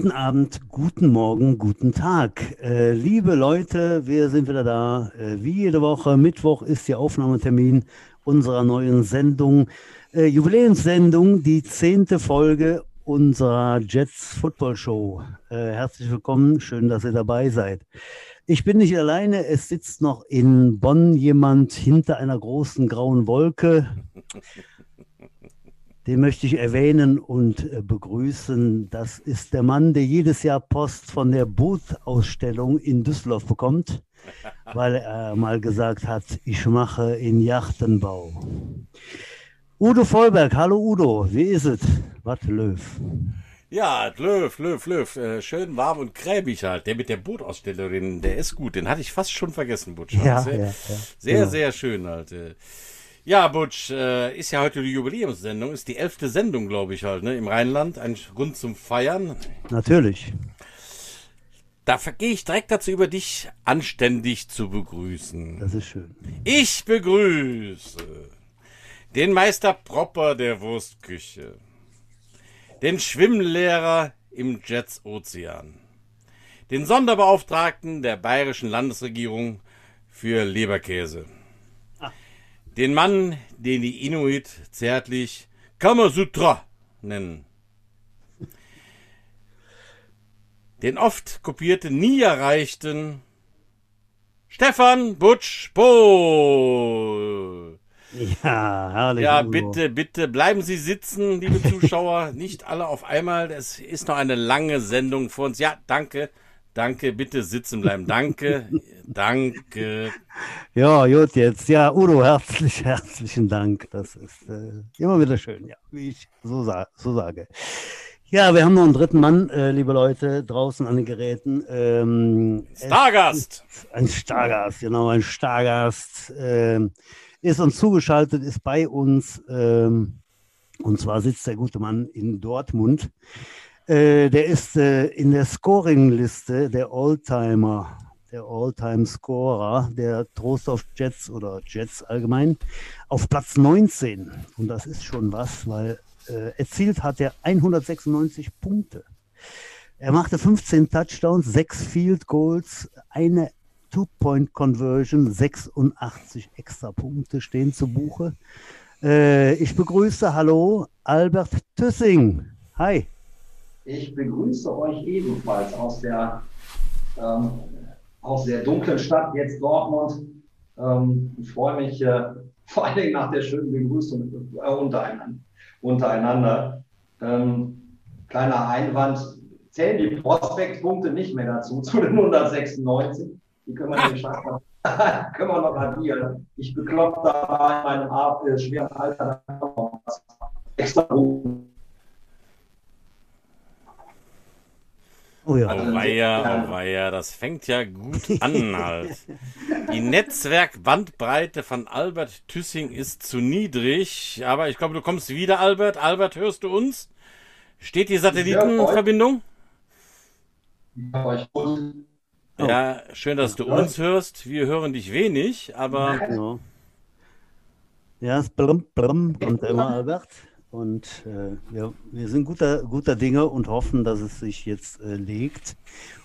Guten Abend, guten Morgen, guten Tag. Äh, liebe Leute, wir sind wieder da. Äh, wie jede Woche, Mittwoch ist der Aufnahmetermin unserer neuen Sendung, äh, Jubiläumssendung, die zehnte Folge unserer Jets Football Show. Äh, herzlich willkommen, schön, dass ihr dabei seid. Ich bin nicht alleine, es sitzt noch in Bonn jemand hinter einer großen grauen Wolke. Den möchte ich erwähnen und äh, begrüßen. Das ist der Mann, der jedes Jahr Post von der Bootausstellung in Düsseldorf bekommt, weil er mal gesagt hat, ich mache in Yachtenbau. Udo Vollberg, hallo Udo, wie ist es? Warte, Löw. Ja, Löw, Löw, Löw, äh, schön warm und kräbig halt. Der mit der Bootausstellerin, der ist gut. Den hatte ich fast schon vergessen, Butch. Ja, sehr, ja, ja, sehr, genau. sehr schön halt. Ja, Butch, äh, ist ja heute die Jubiläumssendung, ist die elfte Sendung, glaube ich halt, ne, im Rheinland. Ein Grund zum Feiern. Natürlich. Da gehe ich direkt dazu über, dich anständig zu begrüßen. Das ist schön. Ich begrüße den Meister Propper der Wurstküche, den Schwimmlehrer im Jets Ozean, den Sonderbeauftragten der bayerischen Landesregierung für Leberkäse, den Mann, den die Inuit zärtlich Kamasutra nennen, den oft kopierten, nie erreichten Stefan Butsch Pohl. Ja, herrlich. Ja, bitte, bitte bleiben Sie sitzen, liebe Zuschauer. Nicht alle auf einmal. Es ist noch eine lange Sendung vor uns. Ja, danke. Danke, bitte sitzen bleiben. Danke, danke. Ja, gut, jetzt. Ja, Udo, herzlich, herzlichen Dank. Das ist äh, immer wieder schön, ja, wie ich so, sa so sage. Ja, wir haben noch einen dritten Mann, äh, liebe Leute, draußen an den Geräten. Ähm, Stargast. Ein Stargast, genau, ein Stargast. Ähm, ist uns zugeschaltet, ist bei uns. Ähm, und zwar sitzt der gute Mann in Dortmund. Äh, der ist äh, in der Scoring-Liste der Oldtimer, der All-Time-Scorer der Trostorf Jets oder Jets allgemein auf Platz 19. Und das ist schon was, weil äh, erzielt hat er 196 Punkte. Er machte 15 Touchdowns, 6 Field Goals, eine Two-Point-Conversion, 86 extra Punkte stehen zu Buche. Äh, ich begrüße, hallo, Albert Tüssing. Hi. Ich begrüße euch ebenfalls aus der, ähm, aus der dunklen Stadt, jetzt Dortmund. Ähm, ich freue mich äh, vor allen Dingen nach der schönen Begrüßung äh, untereinander. untereinander. Ähm, kleiner Einwand, zählen die Prospektpunkte nicht mehr dazu, zu den 196. Die können wir, noch- können wir noch addieren. Ich beklopp da in meinem äh, schweren Alter extra Punkte. Oh ja. Oh weia, oh weia, das fängt ja gut an halt. Die Netzwerkbandbreite von Albert Tüssing ist zu niedrig, aber ich glaube, du kommst wieder, Albert. Albert, hörst du uns? Steht die Satellitenverbindung? gut. Oh. Ja, schön, dass du uns hörst. Wir hören dich wenig, aber. Ja, es blum, blum, kommt immer, Albert. Und äh, wir, wir sind guter, guter Dinge und hoffen, dass es sich jetzt äh, legt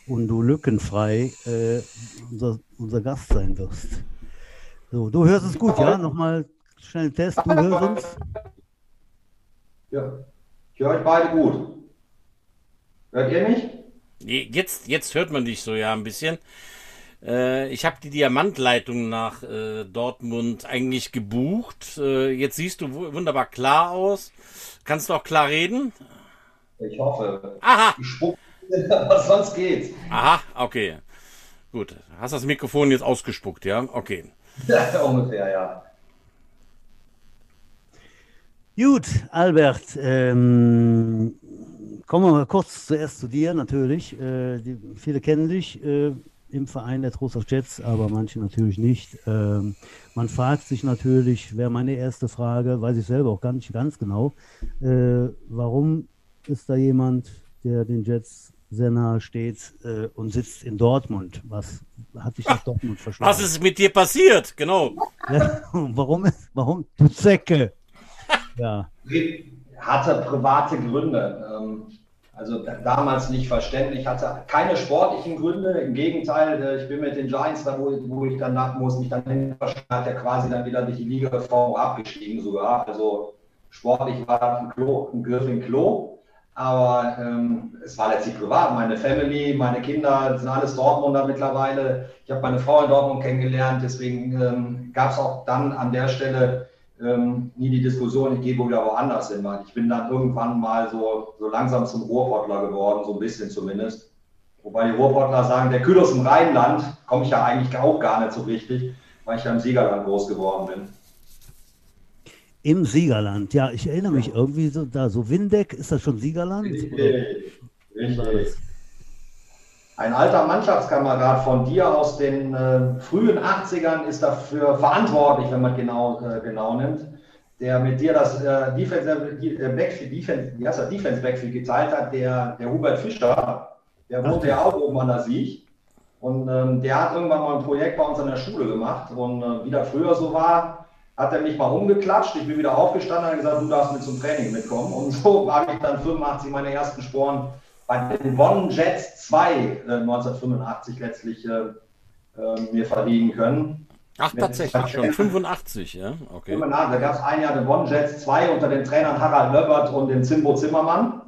und du lückenfrei äh, unser, unser Gast sein wirst. So, du hörst es gut, ja? Nochmal schnell Test. Du hörst uns? Ja, ich höre euch beide gut. Hört ihr mich? jetzt, jetzt hört man dich so ja ein bisschen. Äh, ich habe die Diamantleitung nach äh, Dortmund eigentlich gebucht. Äh, jetzt siehst du wu- wunderbar klar aus. Kannst du auch klar reden? Ich hoffe. Aha, Ich spuck, was sonst geht's. aha, okay. Gut, hast das Mikrofon jetzt ausgespuckt, ja? Okay. Ja, ungefähr, ja. Gut, Albert, ähm, kommen wir mal kurz zuerst zu dir natürlich. Äh, die, viele kennen dich äh, im Verein der Trost auf Jets, aber manche natürlich nicht. Ähm, man fragt sich natürlich, wäre meine erste Frage, weiß ich selber auch gar nicht ganz genau, äh, warum ist da jemand, der den Jets sehr nahe steht äh, und sitzt in Dortmund? Was hat dich nach Dortmund verschlagen? Was ist mit dir passiert? Genau. Ja, warum, warum, du Zecke? Ja. Hatte private Gründe. Ähm, Also damals nicht verständlich, hatte keine sportlichen Gründe. Im Gegenteil, äh, ich bin mit den Giants, da wo, wo ich dann nach muss, mich dann hat er quasi dann wieder durch die Ligareform abgestiegen sogar. Also sportlich war ein, Klo, ein Griff in Klo. Aber ähm, es war letztlich privat. Meine Family, meine Kinder sind alles Dortmunder mittlerweile. Ich habe meine Frau in Dortmund kennengelernt. Deswegen ähm, gab es auch dann an der Stelle ähm, nie die Diskussion, ich gehe wohl wieder woanders hin, weil ich bin dann irgendwann mal so, so langsam zum Ruhrpottler geworden, so ein bisschen zumindest. Wobei die Ruhrpottler sagen, der Kühl aus dem Rheinland komme ich ja eigentlich auch gar nicht so richtig, weil ich ja im Siegerland groß geworden bin. Im Siegerland, ja, ich erinnere mich irgendwie so da, so Windeck, ist das schon Siegerland? Richtig. Richtig ein alter Mannschaftskamerad von dir aus den äh, frühen 80ern ist dafür verantwortlich, wenn man genau, äh, genau nimmt, der mit dir das äh, Defense, äh, Backfield, Defense, wie heißt das, Defense Backfield geteilt hat, der, der Hubert Fischer, der wohnte ja auch oben an der Sieg. Und ähm, der hat irgendwann mal ein Projekt bei uns an der Schule gemacht. Und äh, wie das früher so war, hat er mich mal umgeklatscht. Ich bin wieder aufgestanden und gesagt, du darfst mit zum Training mitkommen. Und so habe ich dann 85 meine ersten Sporen bei den Bonn Jets 2 äh, 1985 letztlich äh, äh, mir verdienen können. Ach, tatsächlich schon, 85, ja, okay. Da gab es ein Jahr den Bonn Jets 2 unter den Trainern Harald Löbert und dem Zimbo Zimmermann.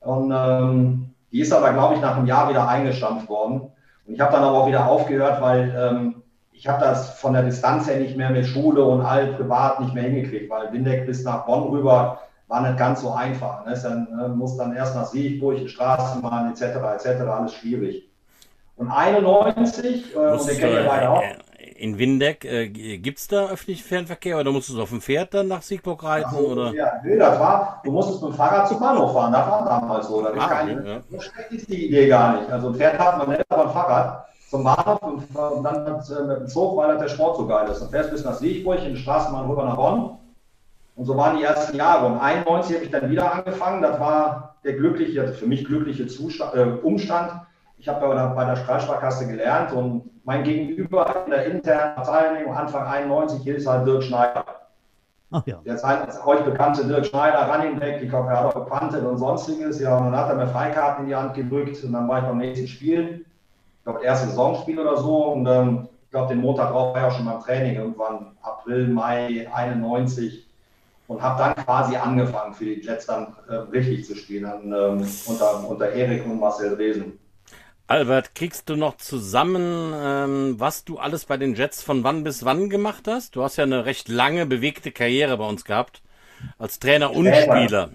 Und ähm, die ist aber, glaube ich, nach einem Jahr wieder eingestampft worden. Und ich habe dann aber auch wieder aufgehört, weil ähm, ich habe das von der Distanz her nicht mehr mit Schule und all privat nicht mehr hingekriegt, weil Windeck bis nach Bonn rüber war nicht ganz so einfach. Ne? Dann äh, muss dann erst nach Siegburg, Straßenbahn etc. etc. alles schwierig. Und 91, äh, und den kennen wir beide auch. In Windeck, äh, gibt es da öffentlichen Fernverkehr oder musst du auf dem Pferd dann nach Siegburg reiten? So, oder? Ja, nee, das war, du musstest mit dem Fahrrad zum Bahnhof fahren, das war damals so. Das ah, keine, ja. So schlecht ist die Idee gar nicht. Also ein Pferd hat man nicht, aber ein Fahrrad zum Bahnhof und, dann mit, äh, mit dem Zug, weil der Sport so geil ist. Dann fährst du bis nach Siegburg, in die Straßenbahn rüber nach Bonn und so waren die ersten Jahre. Und 91 habe ich dann wieder angefangen. Das war der glückliche, also für mich glückliche Zustand, äh, Umstand. Ich habe bei der, bei der Strahlsparkasse gelernt und mein Gegenüber in der internen Abteilung Anfang 91 hieß halt Dirk Schneider. Ach ja. Der ist euch bekannte Dirk Schneider, Running Back, ich glaube, er hat auch und sonstiges. Ja, und dann hat er mir Freikarten in die Hand gedrückt und dann war ich beim nächsten Spiel. Ich glaube, erste Saisonspiel oder so. Und ähm, ich glaube, den Montag drauf war ich auch schon beim Training, irgendwann April, Mai 91 und habe dann quasi angefangen, für die Jets dann äh, richtig zu spielen, dann, ähm, unter, unter Erik und Marcel Resen. Albert, kriegst du noch zusammen, ähm, was du alles bei den Jets von wann bis wann gemacht hast? Du hast ja eine recht lange, bewegte Karriere bei uns gehabt, als Trainer und Später. Spieler.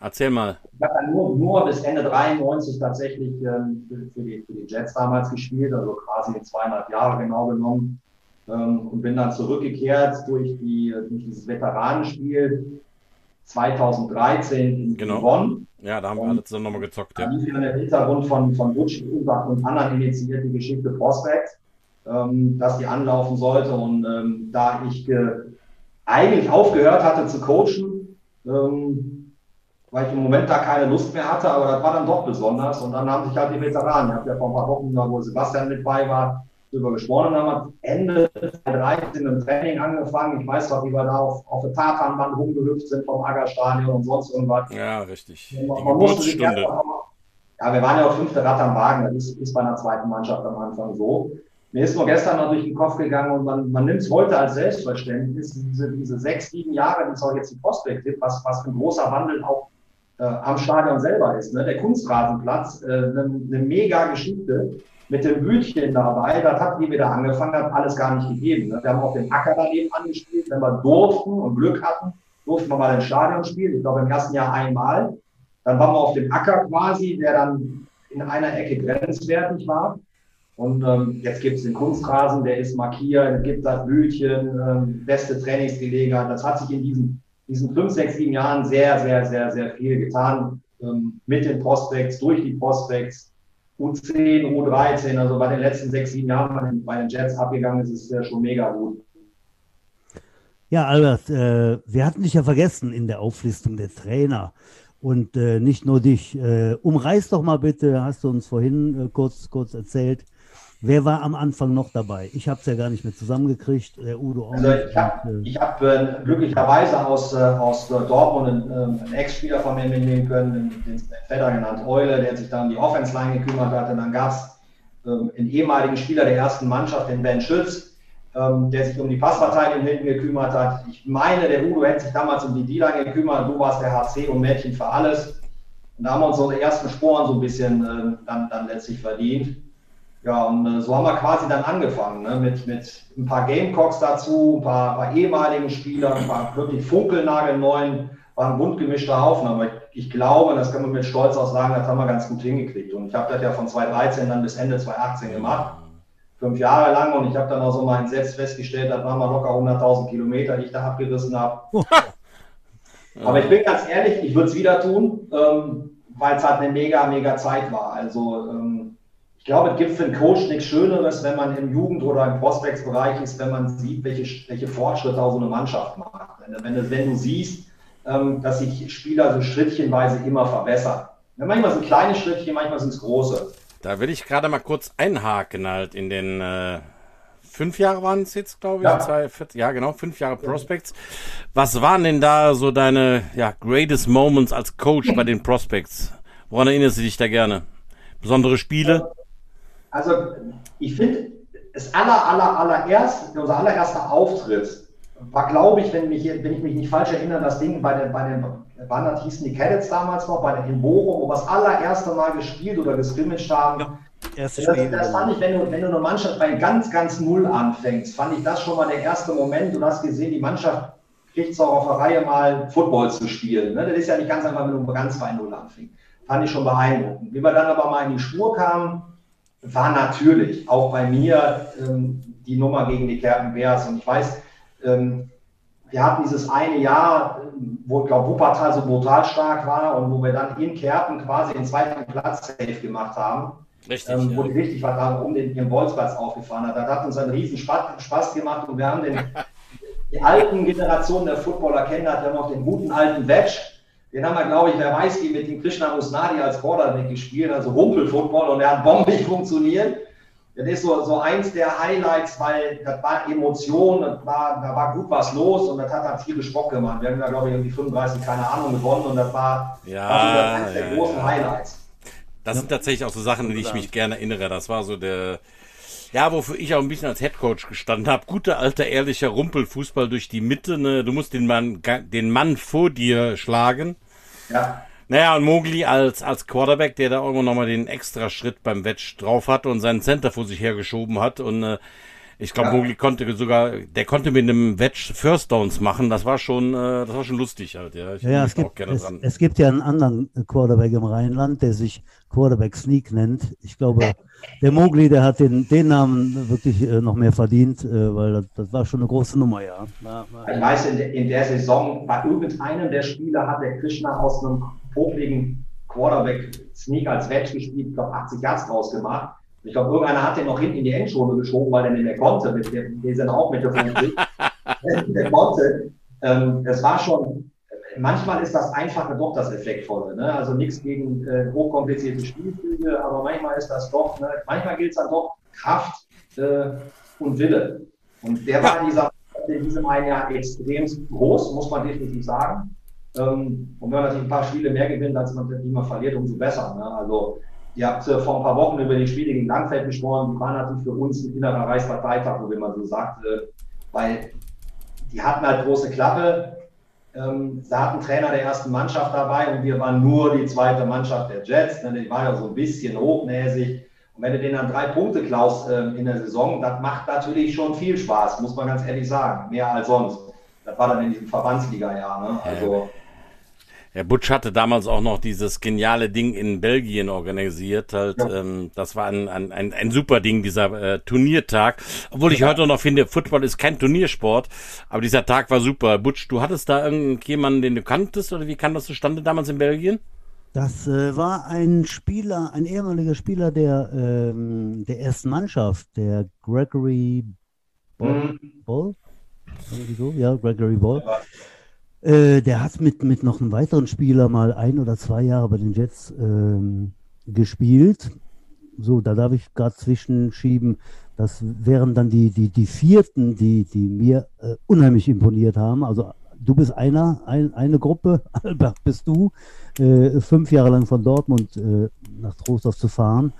Erzähl mal. Ich habe dann nur, nur bis Ende 93 tatsächlich ähm, für, für, die, für die Jets damals gespielt, also quasi zweieinhalb Jahre genau genommen ähm, und bin dann zurückgekehrt durch, die, durch dieses Veteranenspiel 2013 in genau. Bonn. Ja, da haben wir alle zusammen nochmal gezockt. Ja. Die im Hintergrund von, von Butch und anderen initiiert die Geschichte Prospect, ähm, dass die anlaufen sollte. Und ähm, da ich eigentlich aufgehört hatte zu coachen, ähm, weil ich im Moment da keine Lust mehr hatte, aber das war dann doch besonders. Und dann haben sich halt die Veteranen, ich habe ja vor ein paar Wochen, wo Sebastian mit bei war, darüber gesprochen haben, hat Ende 2013 im Training angefangen. Ich weiß noch, wie wir da auf, auf der Tatanbahn rumgehüpft sind vom Aggerstadion und sonst irgendwas. Ja, richtig. Man, Die man Geburtsstunde. Ja, wir waren ja auch fünfte Rad am Wagen. Das ist, ist bei einer zweiten Mannschaft am Anfang so. Mir ist nur gestern noch durch den Kopf gegangen und man, man nimmt es heute als Selbstverständnis, diese, diese sechs, sieben Jahre, die es auch jetzt die Prospekt gibt, was, was ein großer Wandel auch äh, am Stadion selber ist. Ne? Der Kunstrasenplatz, äh, eine, eine mega Geschichte mit dem Bütchen dabei, das hat, wie wir da angefangen haben, alles gar nicht gegeben. Ne? Wir haben auf dem Acker daneben angespielt, wenn wir durften und Glück hatten, durften wir mal im Stadion spielen. Ich glaube im ersten Jahr einmal. Dann waren wir auf dem Acker quasi, der dann in einer Ecke grenzwertig war. Und ähm, jetzt gibt es den Kunstrasen, der ist markiert, gibt das Bütchen, ähm, beste Trainingsgelegenheit. Das hat sich in diesen, diesen fünf, sechs, sieben Jahren sehr, sehr, sehr, sehr viel getan. Ähm, mit den Prospects, durch die Prospects, U10, U13, also bei den letzten sechs, sieben Jahren bei den, Jets abgegangen ist, ist ja schon mega gut. Ja, Albert, äh, wir hatten dich ja vergessen in der Auflistung der Trainer. Und äh, nicht nur dich. Äh, umreiß doch mal bitte, hast du uns vorhin äh, kurz, kurz erzählt, Wer war am Anfang noch dabei? Ich habe es ja gar nicht mehr zusammengekriegt. Der Udo auch also Ich habe hab, äh, glücklicherweise aus, äh, aus Dortmund einen, äh, einen Ex-Spieler von mir mitnehmen können, den, den Vetter genannt Eule, der sich dann um die Offense-Line gekümmert hat. Und dann gab es ähm, einen ehemaligen Spieler der ersten Mannschaft, den Ben Schütz, ähm, der sich um die Passverteidigung hinten gekümmert hat. Ich meine, der Udo hätte sich damals um die D-Line gekümmert. Du warst der HC und Mädchen für alles. Und da haben wir uns so die ersten Sporen so ein bisschen äh, dann, dann letztlich verdient. Ja, und äh, so haben wir quasi dann angefangen, ne? mit, mit ein paar Gamecocks dazu, ein paar, paar ehemaligen Spielern, ein paar wirklich funkelnagelneuen, war ein bunt gemischter Haufen. Aber ich, ich, glaube, das kann man mit Stolz auch sagen, das haben wir ganz gut hingekriegt. Und ich habe das ja von 2013 dann bis Ende 2018 gemacht, fünf Jahre lang. Und ich habe dann auch so mal selbst festgestellt, das waren mal locker 100.000 Kilometer, die ich da abgerissen habe. Aber ich bin ganz ehrlich, ich würde es wieder tun, ähm, weil es halt eine mega, mega Zeit war. Also ähm, ich glaube, es gibt für einen Coach nichts Schöneres, wenn man im Jugend- oder im Prospects-Bereich ist, wenn man sieht, welche, welche Fortschritte auch so eine Mannschaft macht. Wenn, wenn, wenn du siehst, ähm, dass sich Spieler so schrittchenweise immer verbessern. Ja, manchmal sind kleine Schrittchen, manchmal sind es große. Da will ich gerade mal kurz einhaken halt in den äh, fünf Jahre waren es jetzt, glaube ich. Ja. Zwei, vier, ja, genau, fünf Jahre Prospects. Was waren denn da so deine ja, greatest Moments als Coach bei den Prospects? Woran erinnerst du dich da gerne? Besondere Spiele? Also ich finde, das aller, aller, allererst, unser allererster Auftritt war, glaube ich, wenn, mich, wenn ich mich nicht falsch erinnere, das Ding bei den, bei den das hießen die Cadets damals noch, bei den in Bochum, wo wir das allererste Mal gespielt oder gescrimmaged haben. Ja, das, das, fand ich, wenn du, wenn du eine Mannschaft bei ganz, ganz Null anfängst, fand ich das schon mal der erste Moment. Du hast gesehen, die Mannschaft kriegt es auch auf der Reihe mal Football zu spielen. Ne? Das ist ja nicht ganz einfach, wenn du ganz bei Null anfängst. Fand ich schon beeindruckend. Wie wir dann aber mal in die Spur kamen, war natürlich auch bei mir ähm, die Nummer gegen die Kerpen Bears. Und ich weiß, ähm, wir hatten dieses eine Jahr, wo, ich glaube, Wuppertal so brutal stark war und wo wir dann in Kerpen quasi den zweiten Platz safe gemacht haben. Richtig. Ähm, wo ja. die richtig was haben, um den, den Bolzplatz aufgefahren hat. Das hat uns einen riesen Spaß, Spaß gemacht und wir haben den, die alten Generationen der Footballer kennen, wir haben auch den guten alten Wedge, den haben wir, glaube ich, wer weiß, wie mit dem Krishna Musnadi als Quarterback gespielt, also Rumpel-Football und der hat bombig funktioniert. Das ist so, so eins der Highlights, weil das war Emotion, das war, da war gut was los und das hat dann viel Spock gemacht. Wir haben da, glaube ich, irgendwie 35, keine Ahnung, gewonnen und das war, ja, war eines der großen ja. Highlights. Das sind tatsächlich auch so Sachen, an die ich mich gerne erinnere. Das war so der, ja, wofür ich auch ein bisschen als Headcoach gestanden habe. Guter, alter, ehrlicher Rumpelfußball durch die Mitte. Ne? Du musst den Mann, den Mann vor dir schlagen. Ja. Naja, und Mogli als, als Quarterback, der da irgendwo nochmal den extra Schritt beim Wedge drauf hatte und seinen Center vor sich hergeschoben hat. Und äh, ich glaube, ja. Mogli konnte sogar, der konnte mit einem Wedge First Downs machen. Das war schon, äh, das war schon lustig halt. Ja, ich ja es, gibt, es, es, gibt ja einen anderen Quarterback im Rheinland, der sich Quarterback Sneak nennt. Ich glaube, der Mogli, der hat den, den Namen wirklich äh, noch mehr verdient, äh, weil das, das, war schon eine große Nummer, ja. ja, ja. Ich weiß, in, der, in der Saison bei irgendeinem der Spieler hat der Krishna aus einem popligen Quarterback-Sneak als Wedge gespielt, ich glaube 80 Yards draus gemacht. Ich glaube, irgendeiner hat den noch hinten in die Endzone geschoben, weil er nicht mehr konnte. Mit dem, die sind auch mit der 50. der konnte. Ähm, es war schon, manchmal ist das Einfache doch das Effektvolle. Ne? Also nichts gegen äh, hochkomplizierte Spielzüge, aber manchmal ist das doch, ne? manchmal gilt es dann doch Kraft äh, und Wille. Und der war in, dieser, in diesem einen Jahr extrem groß, muss man definitiv sagen. Ähm, und wenn man natürlich ein paar Spiele mehr gewinnt, als man die man verliert, umso besser. Ne? Also ihr habt äh, vor ein paar Wochen über die Spiele gegen Langfeld gesprochen, die waren natürlich für uns ein innerer Reichsparteitag, wo man so sagt, äh, weil die hatten halt große Klappe. Ähm, sie hatten Trainer der ersten Mannschaft dabei und wir waren nur die zweite Mannschaft der Jets. Ne? Die war ja so ein bisschen hochnäsig. Und wenn du denen dann drei Punkte klaust äh, in der Saison, das macht natürlich schon viel Spaß, muss man ganz ehrlich sagen. Mehr als sonst. Das war dann in diesem Verbandsliga-Jahr. Ne? Also, ja, Butch hatte damals auch noch dieses geniale Ding in Belgien organisiert. Halt, ja. ähm, das war ein, ein, ein, ein super Ding, dieser äh, Turniertag. Obwohl ich ja. heute noch finde, Football ist kein Turniersport, aber dieser Tag war super. Butch, du hattest da irgendjemanden, den du kanntest, oder wie kam das zustande damals in Belgien? Das äh, war ein Spieler, ein ehemaliger Spieler der, ähm, der ersten Mannschaft, der Gregory Ball. Mhm. Ball? So? Ja, Gregory Ball. Ja. Äh, der hat mit, mit noch einem weiteren Spieler mal ein oder zwei Jahre bei den Jets ähm, gespielt. so, da darf ich gerade zwischenschieben. Das wären dann die, die, die vierten, die, die mir äh, unheimlich imponiert haben. Also du bist einer, ein, eine Gruppe, Albert bist du, äh, fünf Jahre lang von Dortmund äh, nach Trostorf zu fahren.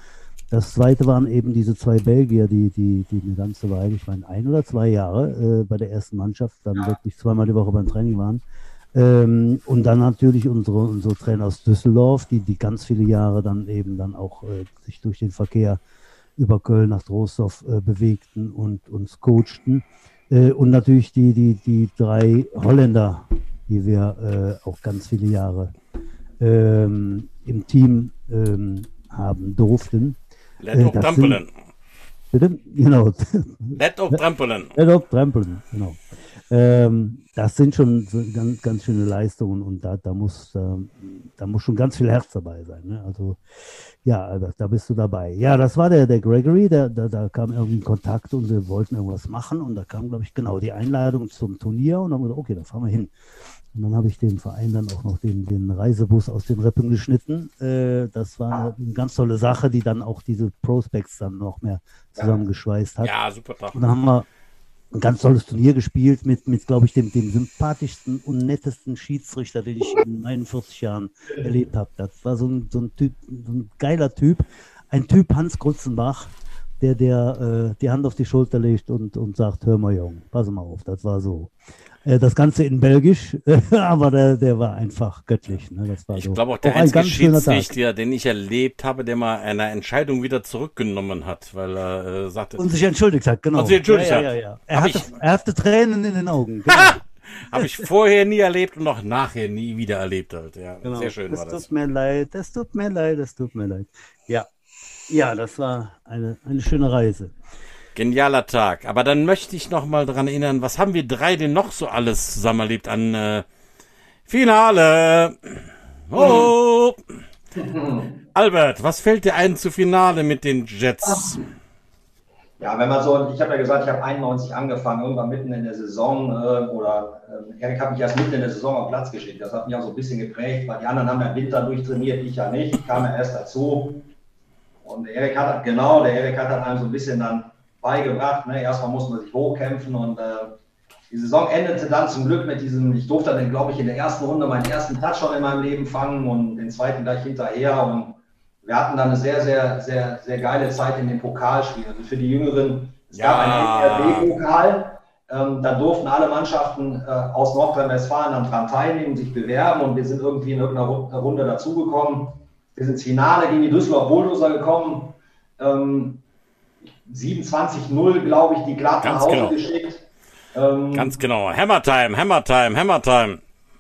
Das zweite waren eben diese zwei Belgier, die, die, die eine ganze Weile, ich meine ein oder zwei Jahre äh, bei der ersten Mannschaft, dann wirklich zweimal die Woche beim Training waren. Ähm, und dann natürlich unsere, unsere Trainer aus Düsseldorf, die, die ganz viele Jahre dann eben dann auch äh, sich durch den Verkehr über Köln nach Trostorf äh, bewegten und uns coachten. Äh, und natürlich die, die, die drei Holländer, die wir äh, auch ganz viele Jahre ähm, im Team ähm, haben durften. Let op trampelen. You know, let op trampelen. Let op trampelen, you know. Ähm, das sind schon ganz, ganz schöne Leistungen und da, da, muss, da, da muss schon ganz viel Herz dabei sein. Ne? Also ja, da, da, bist du dabei. Ja, das war der, der Gregory, der, der, da kam irgendwie Kontakt und wir wollten irgendwas machen und da kam, glaube ich, genau die Einladung zum Turnier und dann haben wir gesagt, okay, da fahren wir hin. Und dann habe ich dem Verein dann auch noch den, den Reisebus aus den Rippen geschnitten. Äh, das war eine, eine, ganz tolle Sache, die dann auch diese Prospects dann noch mehr zusammengeschweißt hat. Ja, super. Und dann haben wir ein ganz tolles Turnier gespielt mit, mit glaube ich, dem, dem sympathischsten und nettesten Schiedsrichter, den ich in 41 Jahren erlebt habe. Das war so ein, so ein, typ, so ein geiler Typ. Ein Typ Hans Grutzenbach, der, der äh, die Hand auf die Schulter legt und, und sagt, hör mal Jung, pass mal auf, das war so. Äh, das Ganze in Belgisch, aber der, der war einfach göttlich. Ne? Das war ich so. glaube auch der auch einzige ein Schiedsrichter, den ich erlebt habe, der mal eine Entscheidung wieder zurückgenommen hat, weil er äh, sagte. Und sich entschuldigt hat, genau. Und sich entschuldigt ja, hat. Ja, ja, er, hatte, ich, er hatte Tränen in den Augen. Genau. Habe ich vorher nie erlebt und auch nachher nie wieder erlebt halt. Ja, genau. sehr schön das war das. Es tut mir leid, das tut mir leid, das tut mir leid. Ja, ja, das war eine, eine schöne Reise. Genialer Tag. Aber dann möchte ich noch mal daran erinnern, was haben wir drei denn noch so alles zusammen erlebt an äh, Finale? Oh! Albert, was fällt dir ein zu Finale mit den Jets? Ja, wenn man so, ich habe ja gesagt, ich habe 91 angefangen, irgendwann mitten in der Saison äh, oder äh, Erik hat mich erst mitten in der Saison auf Platz geschickt. Das hat mich auch so ein bisschen geprägt, weil die anderen haben ja Winter durchtrainiert, ich ja nicht. Ich kam ja erst dazu. Und Erik hat, genau, der Erik hat dann einem so ein bisschen dann beigebracht. Ne? Erstmal muss man sich hochkämpfen und äh, die Saison endete dann zum Glück mit diesem, ich durfte dann, glaube ich, in der ersten Runde meinen ersten Touchdown in meinem Leben fangen und den zweiten gleich hinterher. Und wir hatten dann eine sehr, sehr, sehr, sehr geile Zeit in den Pokalspielen. Also für die Jüngeren, es ja. gab einen NRW-Pokal. Ähm, da durften alle Mannschaften äh, aus Nordrhein-Westfalen dann dran teilnehmen, sich bewerben und wir sind irgendwie in irgendeiner Runde dazugekommen. Wir sind ins Finale gegen die Düsseldorf Bulldozer gekommen. Ähm, 27-0, glaube ich, die glatt nach Hause genau. geschickt. Ähm, Ganz genau. Hammer Time, Hammer Time, Hammer Time.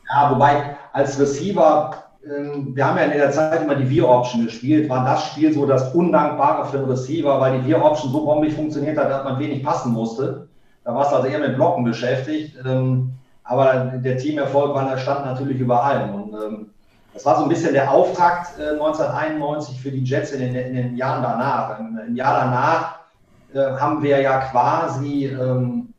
Ja, wobei als Receiver, ähm, wir haben ja in der Zeit immer die Veer-Option gespielt, war das Spiel so das Undankbare für den Receiver, weil die Veer-Option so bombig funktioniert hat, dass man wenig passen musste. Da war es also eher mit Blocken beschäftigt. Ähm, aber der Teamerfolg war, stand natürlich über allem. Und ähm, das war so ein bisschen der Auftakt äh, 1991 für die Jets in den, in den Jahren danach. Im, Im Jahr danach haben wir ja quasi ähm,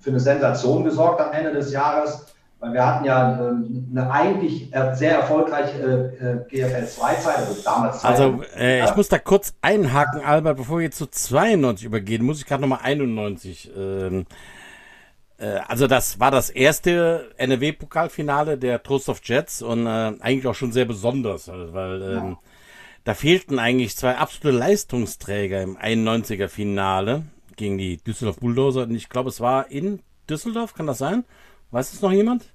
für eine Sensation gesorgt am Ende des Jahres, weil wir hatten ja ähm, eine eigentlich sehr erfolgreiche äh, GFL 2-Zeit, also damals. Also äh, ich muss da kurz einhaken, Albert, bevor wir jetzt zu 92 übergehen, muss ich gerade nochmal 91. Ähm, äh, also das war das erste NRW-Pokalfinale der Trost of Jets und äh, eigentlich auch schon sehr besonders, weil ähm, ja. Da fehlten eigentlich zwei absolute Leistungsträger im 91er Finale gegen die Düsseldorf Bulldozer. Und ich glaube, es war in Düsseldorf, kann das sein? Weiß es noch jemand?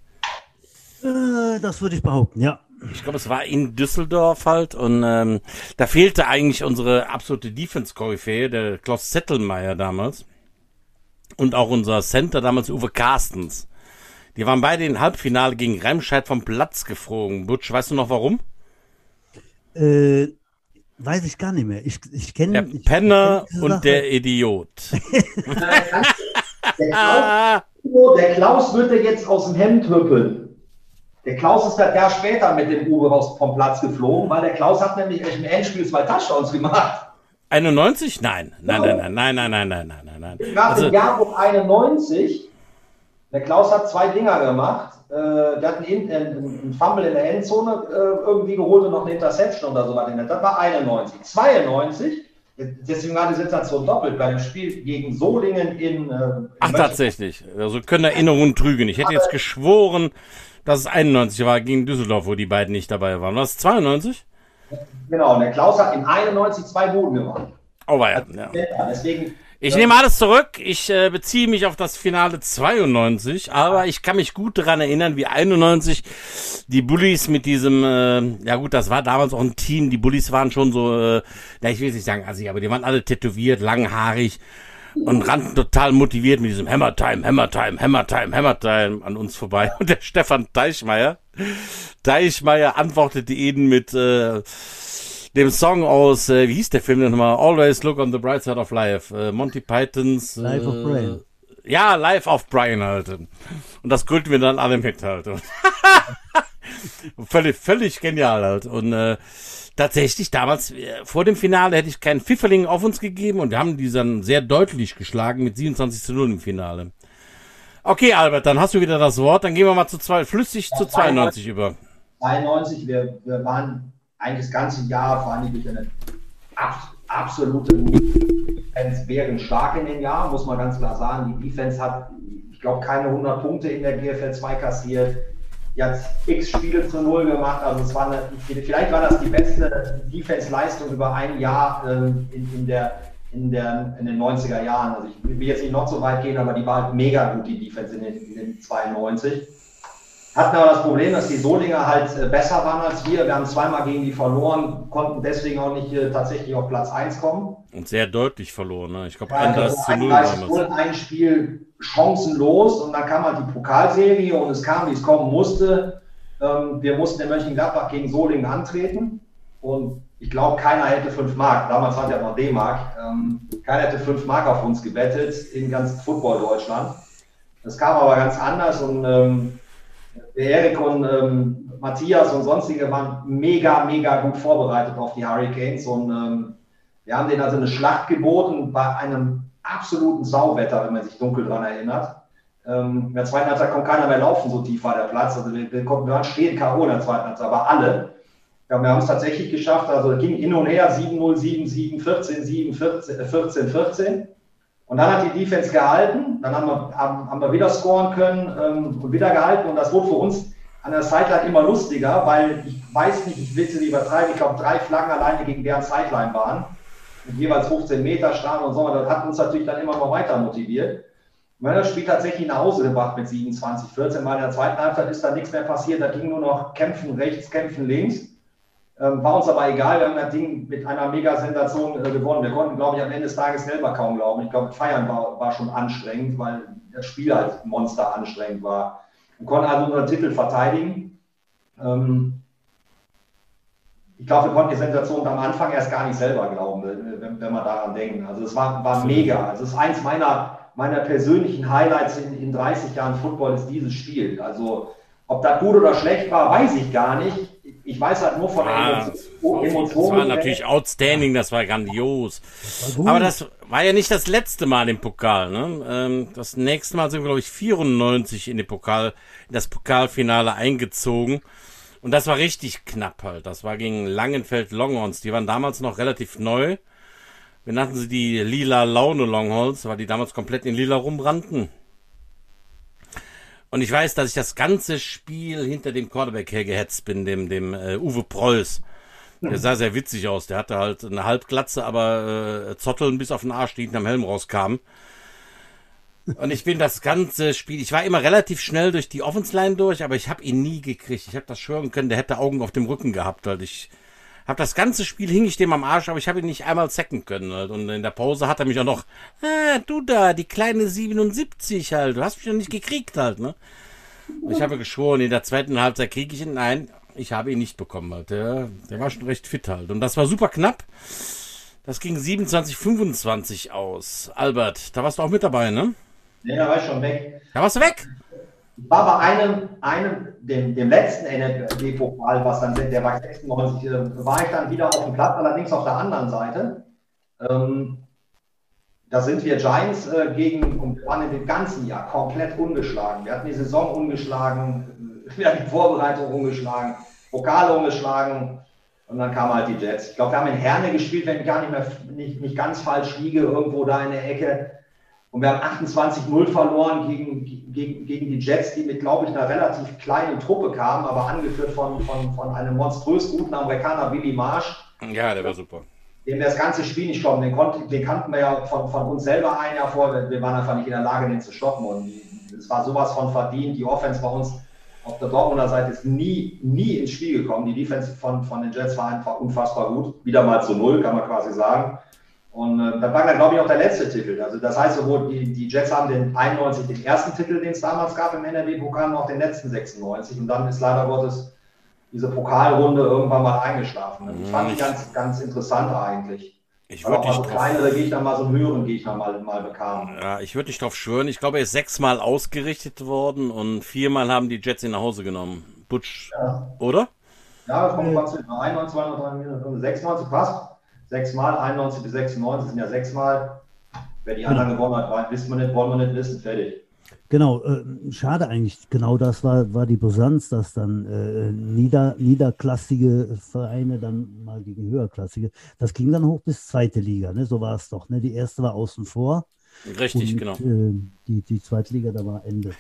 Äh, das würde ich behaupten, ja. Ich glaube, es war in Düsseldorf halt und ähm, da fehlte eigentlich unsere absolute Defense-Koryphäe, der Klaus Zettelmeier damals und auch unser Center damals Uwe Carstens. Die waren beide im Halbfinale gegen Remscheid vom Platz geflogen. Butch, weißt du noch warum? Äh, Weiß ich gar nicht mehr. Ich, ich kenne. Der Penner kenn und der Idiot. der, Klaus, der Klaus wird dir jetzt aus dem Hemd hüppeln. Der Klaus ist ein Jahr später mit dem Uwe raus vom Platz geflogen, weil der Klaus hat nämlich im Endspiel zwei Touchdowns gemacht. 91? Nein. Nein, nein, nein, nein, nein, nein, nein, nein, nein. Nach also, dem Jahrbuch 91, der Klaus hat zwei Dinger gemacht äh, der hat einen, einen, Fumble in der Endzone äh, irgendwie geholt und noch eine Interception oder so was. Das war 91. 92 Deswegen war die Situation doppelt bei dem Spiel gegen Solingen in. Äh, Ach, tatsächlich. Also können Erinnerungen trügen. Ich hätte jetzt geschworen, dass es 91 war gegen Düsseldorf, wo die beiden nicht dabei waren. War es 92? Genau, und der Klaus hat in 91 zwei Boden gemacht. Oh, war ja. ja. Deswegen ich nehme alles zurück. Ich äh, beziehe mich auf das Finale 92, aber ich kann mich gut daran erinnern, wie 91 die Bullies mit diesem, äh, ja gut, das war damals auch ein Team. Die Bullies waren schon so, äh, ja, ich will nicht sagen assi, aber die waren alle tätowiert, langhaarig und rannten total motiviert mit diesem Hammer Time, Hammer Time, Hammer Time, Hammer Time an uns vorbei. Und der Stefan Deichmeier, Deichmeier antwortete ihnen mit, äh, dem Song aus, äh, wie hieß der Film denn nochmal? Always Look on the Bright Side of Life. Äh, Monty Pythons. Äh, Life of Brian. Ja, Life of Brian halt. Und das gründen wir dann alle mit halt. völlig, völlig genial halt. Und äh, tatsächlich damals, äh, vor dem Finale hätte ich keinen Pfifferling auf uns gegeben und wir haben die dann sehr deutlich geschlagen mit 27 zu 0 im Finale. Okay, Albert, dann hast du wieder das Wort. Dann gehen wir mal zu zwei, flüssig zu 92 über. 92, wir, wir waren eigentlich das ganze Jahr, vor allem durch eine absolute Defense wären stark in dem Jahr, muss man ganz klar sagen. Die Defense hat, ich glaube, keine 100 Punkte in der GFL 2 kassiert. Die hat x Spiele zu Null gemacht. Also es war eine, vielleicht war das die beste Defense-Leistung über ein Jahr ähm, in, in, der, in, der, in den 90er Jahren. Also ich will jetzt nicht noch so weit gehen, aber die war halt mega gut, die Defense in den, in den 92. Hatten aber das Problem, dass die Solinger halt äh, besser waren als wir. Wir haben zweimal gegen die verloren, konnten deswegen auch nicht äh, tatsächlich auf Platz 1 kommen. Und sehr deutlich verloren. Ne? Ich glaube, ja, anders zu 0 damals. Ein Spiel chancenlos und dann kam halt die Pokalserie und es kam, wie es kommen musste. Ähm, wir mussten in Mönchengladbach gegen Solingen antreten und ich glaube, keiner hätte 5 Mark, damals war ja noch D-Mark, ähm, keiner hätte 5 Mark auf uns gebettet in ganz Football Deutschland. Das kam aber ganz anders und ähm, der Erik und ähm, Matthias und sonstige waren mega, mega gut vorbereitet auf die Hurricanes und ähm, wir haben denen also eine Schlacht geboten bei einem absoluten Sauwetter, wenn man sich dunkel daran erinnert. Ähm, in der zweiten Halbzeit konnte keiner mehr laufen, so tief war der Platz. Also wir, wir, konnten, wir waren stehen K.O. in der zweiten Halbzeit, aber alle. Ja, wir haben es tatsächlich geschafft, also ging hin und her 7-0, 7-7, 14, 7, 14, 14, 14. Und dann hat die Defense gehalten, dann haben wir, haben, haben wir wieder scoren können ähm, und wieder gehalten. Und das wurde für uns an der Sideline immer lustiger, weil ich weiß nicht, ich will sie nicht übertreiben, ich glaube, drei Flaggen alleine gegen deren Sideline waren, mit jeweils 15 Meter Strafen und so. Und das hat uns natürlich dann immer mal weiter motiviert. Wir haben das Spiel tatsächlich nach Hause gebracht mit 27, 14, weil in der zweiten Halbzeit ist da nichts mehr passiert. Da ging nur noch Kämpfen rechts, Kämpfen links. Ähm, war uns aber egal, wir haben das Ding mit einer Mega-Sensation äh, gewonnen. Wir konnten, glaube ich, am Ende des Tages selber kaum glauben. Ich glaube, Feiern war, war schon anstrengend, weil das Spiel halt Monster anstrengend war. Wir konnten also unseren Titel verteidigen. Ähm, ich glaube, wir konnten die Sensation am Anfang erst gar nicht selber glauben, wenn, wenn wir daran denken. Also es war, war mega. Also es ist eins meiner, meiner persönlichen Highlights in, in 30 Jahren Football ist dieses Spiel. Also ob das gut oder schlecht war, weiß ich gar nicht ich weiß halt nur von ah, Emotionen. Das war natürlich outstanding, das war grandios. Das war Aber das war ja nicht das letzte Mal im Pokal. Ne? Ähm, das nächste Mal sind wir, glaube ich, 94 in, den Pokal, in das Pokalfinale eingezogen. Und das war richtig knapp halt. Das war gegen Langenfeld Longhorns. Die waren damals noch relativ neu. Wir nannten sie die lila Laune Longhorns, weil die damals komplett in lila rumrannten. Und ich weiß, dass ich das ganze Spiel hinter dem Quarterback hergehetzt bin, dem, dem äh, Uwe Preuß. Der sah sehr witzig aus. Der hatte halt eine Halbglatze, aber äh, Zotteln bis auf den Arsch, die hinterm Helm rauskamen. Und ich bin das ganze Spiel, ich war immer relativ schnell durch die Offensline durch, aber ich habe ihn nie gekriegt. Ich habe das schwören können, der hätte Augen auf dem Rücken gehabt, weil ich hab das ganze Spiel hing ich dem am Arsch, aber ich habe ihn nicht einmal sacken können. Halt. Und in der Pause hat er mich auch noch, ah, du da, die kleine 77 halt, du hast mich noch nicht gekriegt halt, ne? Und ich habe geschworen, in der zweiten Halbzeit kriege ich ihn. Nein, ich habe ihn nicht bekommen halt. Der, der war schon recht fit halt. Und das war super knapp. Das ging 27, 25 aus. Albert, da warst du auch mit dabei, ne? Nee, da war ich schon weg. Da warst du weg? War bei einem, einem dem, dem letzten NRW-Pokal, was dann der war 96, äh, war ich dann wieder auf dem Platz, allerdings auf der anderen Seite. Ähm, da sind wir Giants äh, gegen und waren in dem ganzen Jahr komplett ungeschlagen. Wir hatten die Saison ungeschlagen, wir hatten die Vorbereitung ungeschlagen, Pokale ungeschlagen. Und dann kamen halt die Jets. Ich glaube, wir haben in Herne gespielt, wenn ich gar nicht mehr nicht, nicht ganz falsch liege, irgendwo da in der Ecke. Und wir haben 28-0 verloren gegen, gegen, gegen die Jets, die mit, glaube ich, einer relativ kleinen Truppe kamen, aber angeführt von, von, von einem monströs guten Amerikaner, Billy Marsh. Ja, der war super. Dem wir das ganze Spiel nicht stoppen. Den, konnten, den kannten wir ja von, von uns selber ein Jahr vor. Wir waren einfach nicht in der Lage, den zu stoppen. Und es war sowas von verdient. Die Offense bei uns auf der Dortmunder Seite ist nie, nie ins Spiel gekommen. Die Defense von, von den Jets war einfach unfassbar gut. Wieder mal zu Null, kann man quasi sagen. Und äh, das war dann, glaube ich, auch der letzte Titel. Also das heißt, sowohl die, die Jets haben den 91 den ersten Titel, den es damals gab im NRW-Pokal, noch den letzten 96. Und dann ist leider Gottes diese Pokalrunde irgendwann mal eingeschlafen. Also, ich fand die ganz, ganz interessant eigentlich. Ich würde nicht so kleinere Gegner mal so einen höheren Gegner mal, mal bekam. Ja, ich würde nicht drauf schwören. Ich glaube, er ist sechsmal ausgerichtet worden und viermal haben die Jets ihn nach Hause genommen. Butch, ja. oder? Ja, das kommt mal zu. 91, 92, 96 passt. Sechsmal, 91 bis 96 sind ja sechsmal. Wer die anderen gewonnen hat, wissen wir nicht, wollen wir nicht wissen, fertig. Genau, äh, schade eigentlich. Genau das war, war die Brisanz, dass dann äh, nieder, niederklassige Vereine dann mal gegen höherklassige. Das ging dann hoch bis zweite Liga, ne? So war es doch. Ne? Die erste war außen vor. Richtig, und, genau. Äh, die, die zweite Liga, da war Ende.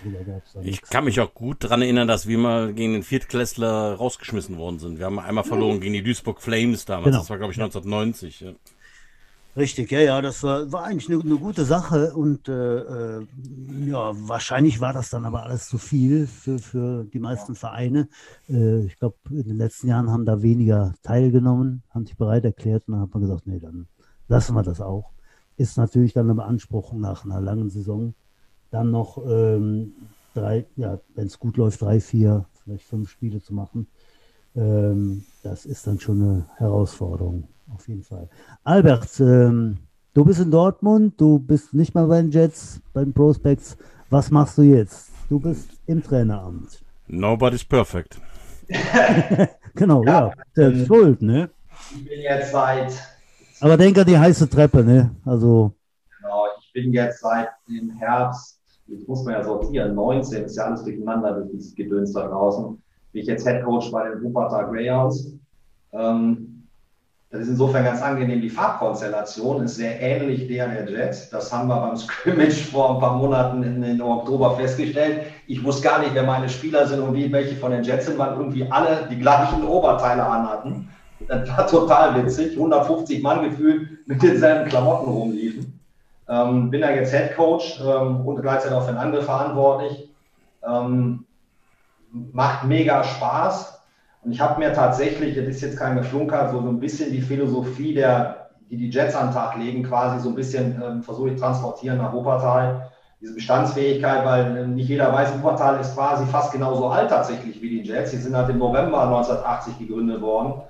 ich kann mich auch gut daran erinnern, dass wir mal gegen den Viertklässler rausgeschmissen worden sind. Wir haben einmal verloren gegen die Duisburg Flames damals. Genau. Das war, glaube ich, 1990. Ja. Richtig, ja, ja, das war, war eigentlich eine, eine gute Sache und äh, äh, ja, wahrscheinlich war das dann aber alles zu viel für, für die meisten Vereine. Äh, ich glaube, in den letzten Jahren haben da weniger teilgenommen, haben sich bereit erklärt und dann hat man gesagt, nee, dann lassen wir das auch. Ist natürlich dann eine Beanspruchung nach einer langen Saison, dann noch ähm, drei, ja, wenn es gut läuft, drei, vier, vielleicht fünf Spiele zu machen. Ähm, das ist dann schon eine Herausforderung auf jeden Fall. Albert, ähm, du bist in Dortmund, du bist nicht mal bei den Jets, bei den Prospects. Was machst du jetzt? Du bist im Traineramt. Nobody's perfect. genau, ja. ja. Der ist schuld, ne? Ich bin jetzt seit. Aber denk an die heiße Treppe, ne? Also. Genau, ich bin jetzt seit dem Herbst, jetzt muss man ja sortieren, 19 ist ja alles durcheinander durch dieses Gedöns da draußen. Bin ich jetzt Head Coach bei den Wuppertal Greyhounds. Ähm, das ist insofern ganz angenehm. Die Farbkonstellation ist sehr ähnlich der der Jets. Das haben wir beim Scrimmage vor ein paar Monaten in, in Oktober festgestellt. Ich wusste gar nicht, wer meine Spieler sind und wie welche von den Jets sind, weil irgendwie alle die gleichen Oberteile anhatten. Das war total witzig. 150 Mann gefühlt mit denselben Klamotten rumliefen. Ähm, bin da jetzt Head Coach ähm, und gleichzeitig auch für den Angriff verantwortlich. Ähm, macht mega Spaß und ich habe mir tatsächlich, das ist jetzt kein Geflunker, so, so ein bisschen die Philosophie, der, die die Jets an den Tag legen, quasi so ein bisschen ähm, versuche ich transportieren nach Wuppertal. Diese Bestandsfähigkeit, weil äh, nicht jeder weiß, Wuppertal ist quasi fast genauso alt tatsächlich wie die Jets. Die sind halt im November 1980 gegründet worden,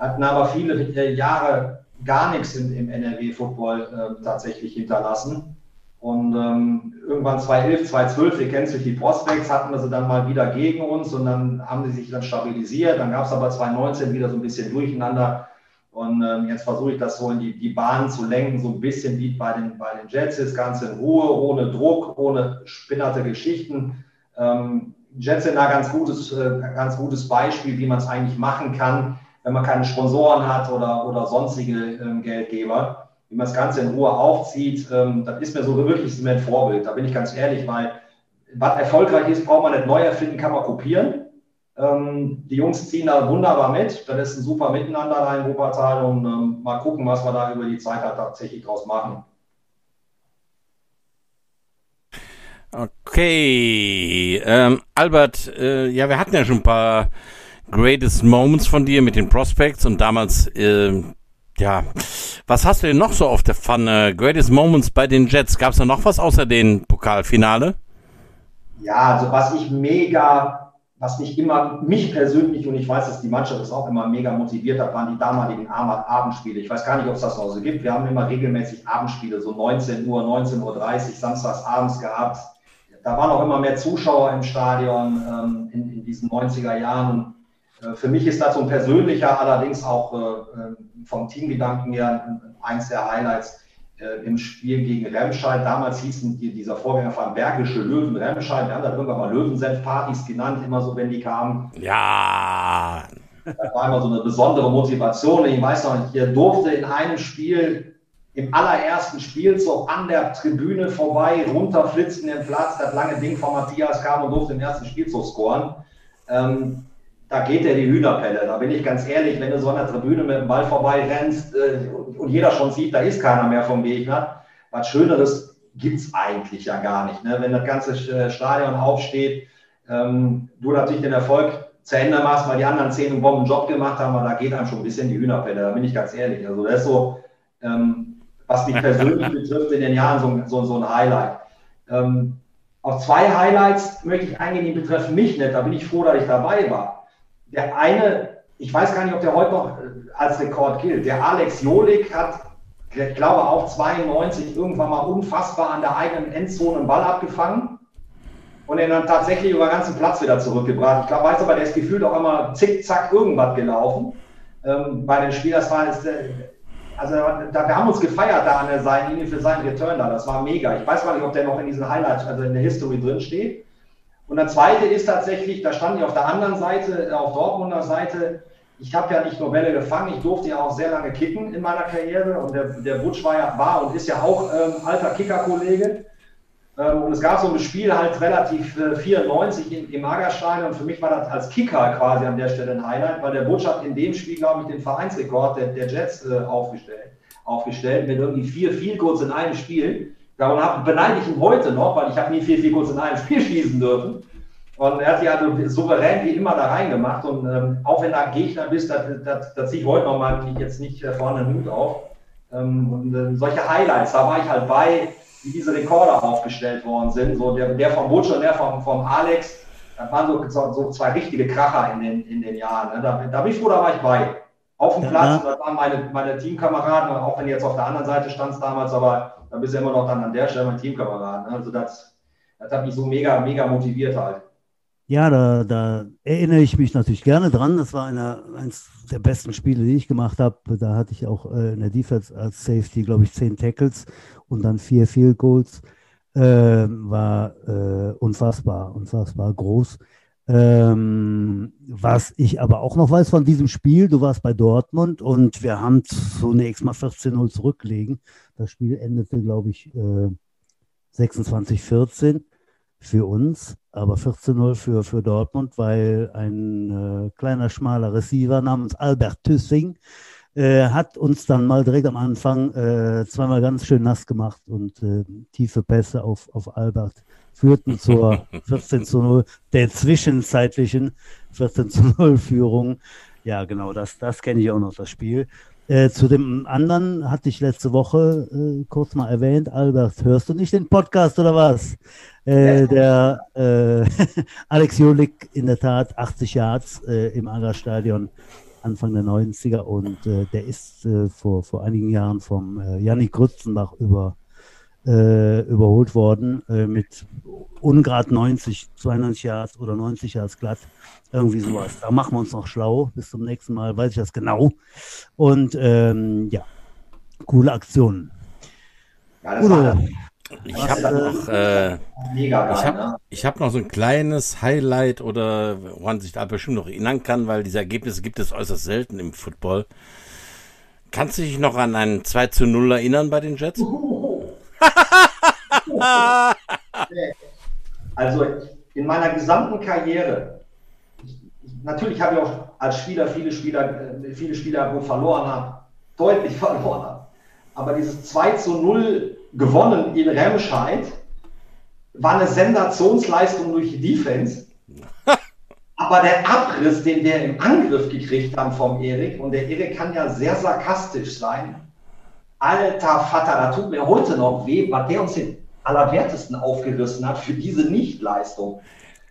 hatten aber viele äh, Jahre gar nichts im, im NRW-Football äh, tatsächlich hinterlassen. Und ähm, irgendwann 2011, 2012, wir kennen sich die Prospects, hatten wir sie dann mal wieder gegen uns und dann haben sie sich dann stabilisiert. Dann gab es aber 2019 wieder so ein bisschen Durcheinander. Und ähm, jetzt versuche ich das so in die, die Bahn zu lenken, so ein bisschen wie bei den, bei den Jets das Ganze in Ruhe, ohne Druck, ohne spinnerte Geschichten. Ähm, Jets sind da ganz gutes, äh, ganz gutes Beispiel, wie man es eigentlich machen kann, wenn man keine Sponsoren hat oder, oder sonstige ähm, Geldgeber wie man das Ganze in Ruhe aufzieht, ähm, das ist mir so wirklich ein Vorbild. Da bin ich ganz ehrlich, weil was erfolgreich ist, braucht man nicht neu erfinden, kann man kopieren. Ähm, die Jungs ziehen da wunderbar mit. Das ist ein super Miteinander da in Wuppertal und ähm, mal gucken, was wir da über die Zeit halt tatsächlich draus machen. Okay, ähm, Albert, äh, ja, wir hatten ja schon ein paar Greatest Moments von dir mit den Prospects und damals äh, ja, was hast du denn noch so auf der Pfanne? Greatest Moments bei den Jets. Gab es da noch was außer den Pokalfinale? Ja, also was ich mega, was mich immer, mich persönlich und ich weiß, dass die Mannschaft ist auch immer mega motiviert hat, waren die damaligen Abendspiele. Ich weiß gar nicht, ob es das noch so gibt. Wir haben immer regelmäßig Abendspiele, so 19 Uhr, 19.30 Uhr, samstags abends gehabt. Da waren auch immer mehr Zuschauer im Stadion ähm, in, in diesen 90er Jahren. Äh, für mich ist das so ein persönlicher, allerdings auch äh, äh, vom Teamgedanken her eins der Highlights im Spiel gegen Remscheid. Damals hießen die, dieser Vorgängerverein Bergische Löwen Remscheid. Wir haben dann irgendwann mal Löwensenf-Partys genannt, immer so, wenn die kamen. Ja. Das war immer so eine besondere Motivation. Ich weiß noch, ich durfte in einem Spiel, im allerersten Spielzug an der Tribüne vorbei, runterflitzen den Platz, das lange Ding von Matthias kam und durfte im ersten Spielzug scoren. Ähm, da geht er die Hühnerpelle. Da bin ich ganz ehrlich, wenn du so an der Tribüne mit dem Ball vorbei rennst äh, und jeder schon sieht, da ist keiner mehr vom Gegner. Was Schöneres gibt es eigentlich ja gar nicht. Ne? Wenn das ganze äh, Stadion aufsteht, ähm, du natürlich den Erfolg zu Ende machst, weil die anderen zehn einen Bombenjob gemacht haben, aber da geht einem schon ein bisschen die Hühnerpelle, da bin ich ganz ehrlich. Also das ist so, ähm, was mich persönlich betrifft, in den Jahren so, so, so ein Highlight. Ähm, auf zwei Highlights möchte ich eingehen, die betreffen mich nicht, da bin ich froh, dass ich dabei war. Der eine, ich weiß gar nicht, ob der heute noch äh, als Rekord gilt, der Alex Jolik hat, ich glaube auch 92, irgendwann mal unfassbar an der eigenen Endzone einen Ball abgefangen und ihn dann tatsächlich über den ganzen Platz wieder zurückgebracht. Ich glaube, weiß aber, der ist gefühlt auch immer zickzack irgendwas gelaufen. Ähm, bei den Spielern, das war, ist, also da, wir haben uns gefeiert da an der Seitenlinie für seinen Return da. Das war mega. Ich weiß gar nicht, ob der noch in diesen Highlights, also in der History drin steht. Und der zweite ist tatsächlich, da stand ich auf der anderen Seite, auf Dortmunder Seite. Ich habe ja nicht nur Bälle gefangen, ich durfte ja auch sehr lange kicken in meiner Karriere. Und der, der Butsch war ja, war und ist ja auch ähm, alter Kicker-Kollege. Ähm, und es gab so ein Spiel halt relativ äh, 94 im, im Magerstein und für mich war das als Kicker quasi an der Stelle ein Highlight, weil der Butch hat in dem Spiel, glaube ich, den Vereinsrekord der, der Jets äh, aufgestellt, aufgestellt mit irgendwie vier Field Goals in einem Spiel. Darum beneide ich ihn heute noch, weil ich habe nie vier Field Goals in einem Spiel schießen dürfen. Und er hat die also souverän wie immer da reingemacht. Und ähm, auch wenn da Gegner bist, da, da, da ziehe ich heute noch mal jetzt nicht äh, vorne den Hut auf. Ähm, und äh, solche Highlights, da war ich halt bei wie diese Rekorde aufgestellt worden sind. So der, der vom Butch und der vom, vom Alex, das waren so, so zwei richtige Kracher in den, in den Jahren. Ne? Da, da bin ich froh, da war ich bei. Auf dem Platz, das waren meine, meine Teamkameraden, auch wenn jetzt auf der anderen Seite standst damals, aber da bist du immer noch dann an der Stelle mein Teamkameraden. Ne? Also das, das hat mich so mega, mega motiviert halt. Ja, da, da, erinnere ich mich natürlich gerne dran. Das war eine, eines der besten Spiele, die ich gemacht habe. Da hatte ich auch äh, in der Defense als Safety, glaube ich, zehn Tackles und dann vier Field Goals. Äh, war äh, unfassbar, unfassbar groß. Ähm, was ich aber auch noch weiß von diesem Spiel, du warst bei Dortmund und wir haben zunächst mal 14-0 zurücklegen. Das Spiel endete, glaube ich, äh, 26-14 für uns, aber 14-0 für, für Dortmund, weil ein äh, kleiner, schmaler Receiver namens Albert Tüssing äh, hat uns dann mal direkt am Anfang äh, zweimal ganz schön nass gemacht und äh, tiefe Pässe auf, auf Albert führten zur 14 zu 0, der zwischenzeitlichen 14 zu 0 Führung. Ja, genau, das, das kenne ich auch noch, das Spiel. Äh, zu dem anderen hatte ich letzte Woche äh, kurz mal erwähnt. Albert, hörst du nicht den Podcast oder was? Äh, der äh, Alex Jolik in der Tat 80 Yards äh, im Agra-Stadion Anfang der 90er und äh, der ist vor, vor einigen Jahren vom Jannik Grützenbach über, überholt worden mit ungrad 90, 92 Yards oder 90 Yards glatt. Irgendwie sowas. Da machen wir uns noch schlau. Bis zum nächsten Mal weiß ich das genau. Und ähm, ja, coole Aktionen. Ja, Udo, ich habe noch, äh, ich hab, ne? ich hab noch so ein kleines Highlight oder woran sich da bestimmt noch erinnern kann, weil diese Ergebnisse gibt es äußerst selten im Football. Kannst du dich noch an einen 2 zu 0 erinnern bei den Jets? Also in meiner gesamten Karriere natürlich habe ich auch als Spieler viele Spieler, äh, viele Spieler, wo verloren habe, deutlich verloren habe. Aber dieses 2 zu 0 gewonnen in Remscheid war eine Sensationsleistung durch die Defense. Aber der Abriss, den wir im Angriff gekriegt haben vom Erik, und der Erik kann ja sehr sarkastisch sein, alter Vater, da tut mir heute noch weh, was der uns den Allerwertesten aufgerissen hat für diese Nichtleistung.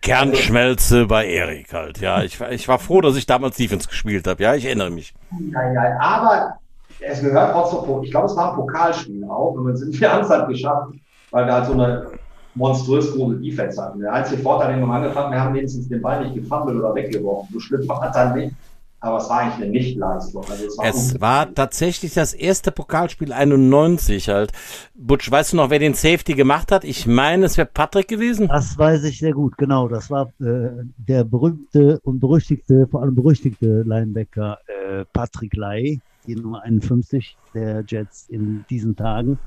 Kernschmelze bei Erik halt. Ja, ich, ich war froh, dass ich damals Defense gespielt habe. Ja, ich erinnere mich. Ja, ja, aber es gehört auch zur, ich glaube, es war ein Pokalspiel auch. Und sind wir haben es halt geschafft, weil wir halt so eine monströs große Defense hatten. Der einzige Vorteil, den wir angefangen haben, wir haben wenigstens den Ball nicht gefummelt oder weggeworfen. So schlimm war es dann nicht. Aber es war eigentlich eine Nichtleistung. Also es war, es war tatsächlich das erste Pokalspiel 91 halt. Butch, weißt du noch, wer den Safety gemacht hat? Ich meine, es wäre Patrick gewesen. Das weiß ich sehr gut, genau. Das war äh, der berühmte und berüchtigte, vor allem berüchtigte Linebacker äh, Patrick Lai, die Nummer 51 der Jets in diesen Tagen.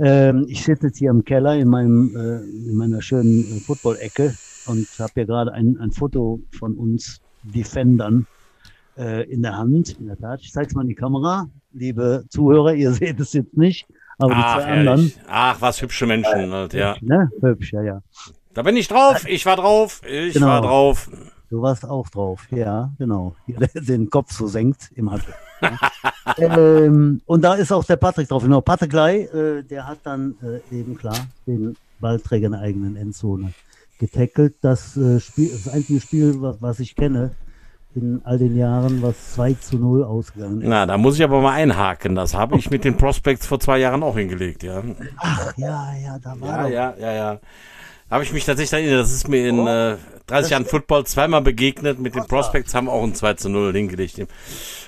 Ähm, ich sitze jetzt hier im Keller in, meinem, äh, in meiner schönen äh, Football-Ecke und habe hier gerade ein, ein Foto von uns Defendern äh, in der Hand. In der Tat, ich zeige es mal in die Kamera. Liebe Zuhörer, ihr seht es jetzt nicht, aber Ach, die zwei anderen. Ach, was hübsche Menschen halt, ja. Hübsch, ne? Hübsch, ja, ja. Da bin ich drauf, ich war drauf, ich Genau. war drauf. Du warst auch drauf, ja, genau. Den Kopf so senkt im Handel. ähm, und da ist auch der Patrick drauf. Genau, Patrick Lai, äh, der hat dann äh, eben klar den Ballträger in der eigenen Endzone getackelt. Das äh, Spiel, das einzige Spiel, was, was ich kenne in all den Jahren, was 2 zu 0 ausgegangen ist. Na, da muss ich aber mal einhaken. Das habe ich mit den Prospects vor zwei Jahren auch hingelegt, ja. Ach, ja, ja, da war Ja, doch. ja, ja, ja. Habe ich mich tatsächlich erinnert. Das ist mir in äh, 30 Jahren Football zweimal begegnet. Mit den Prospects haben auch ein 2 zu 0 hingelegt.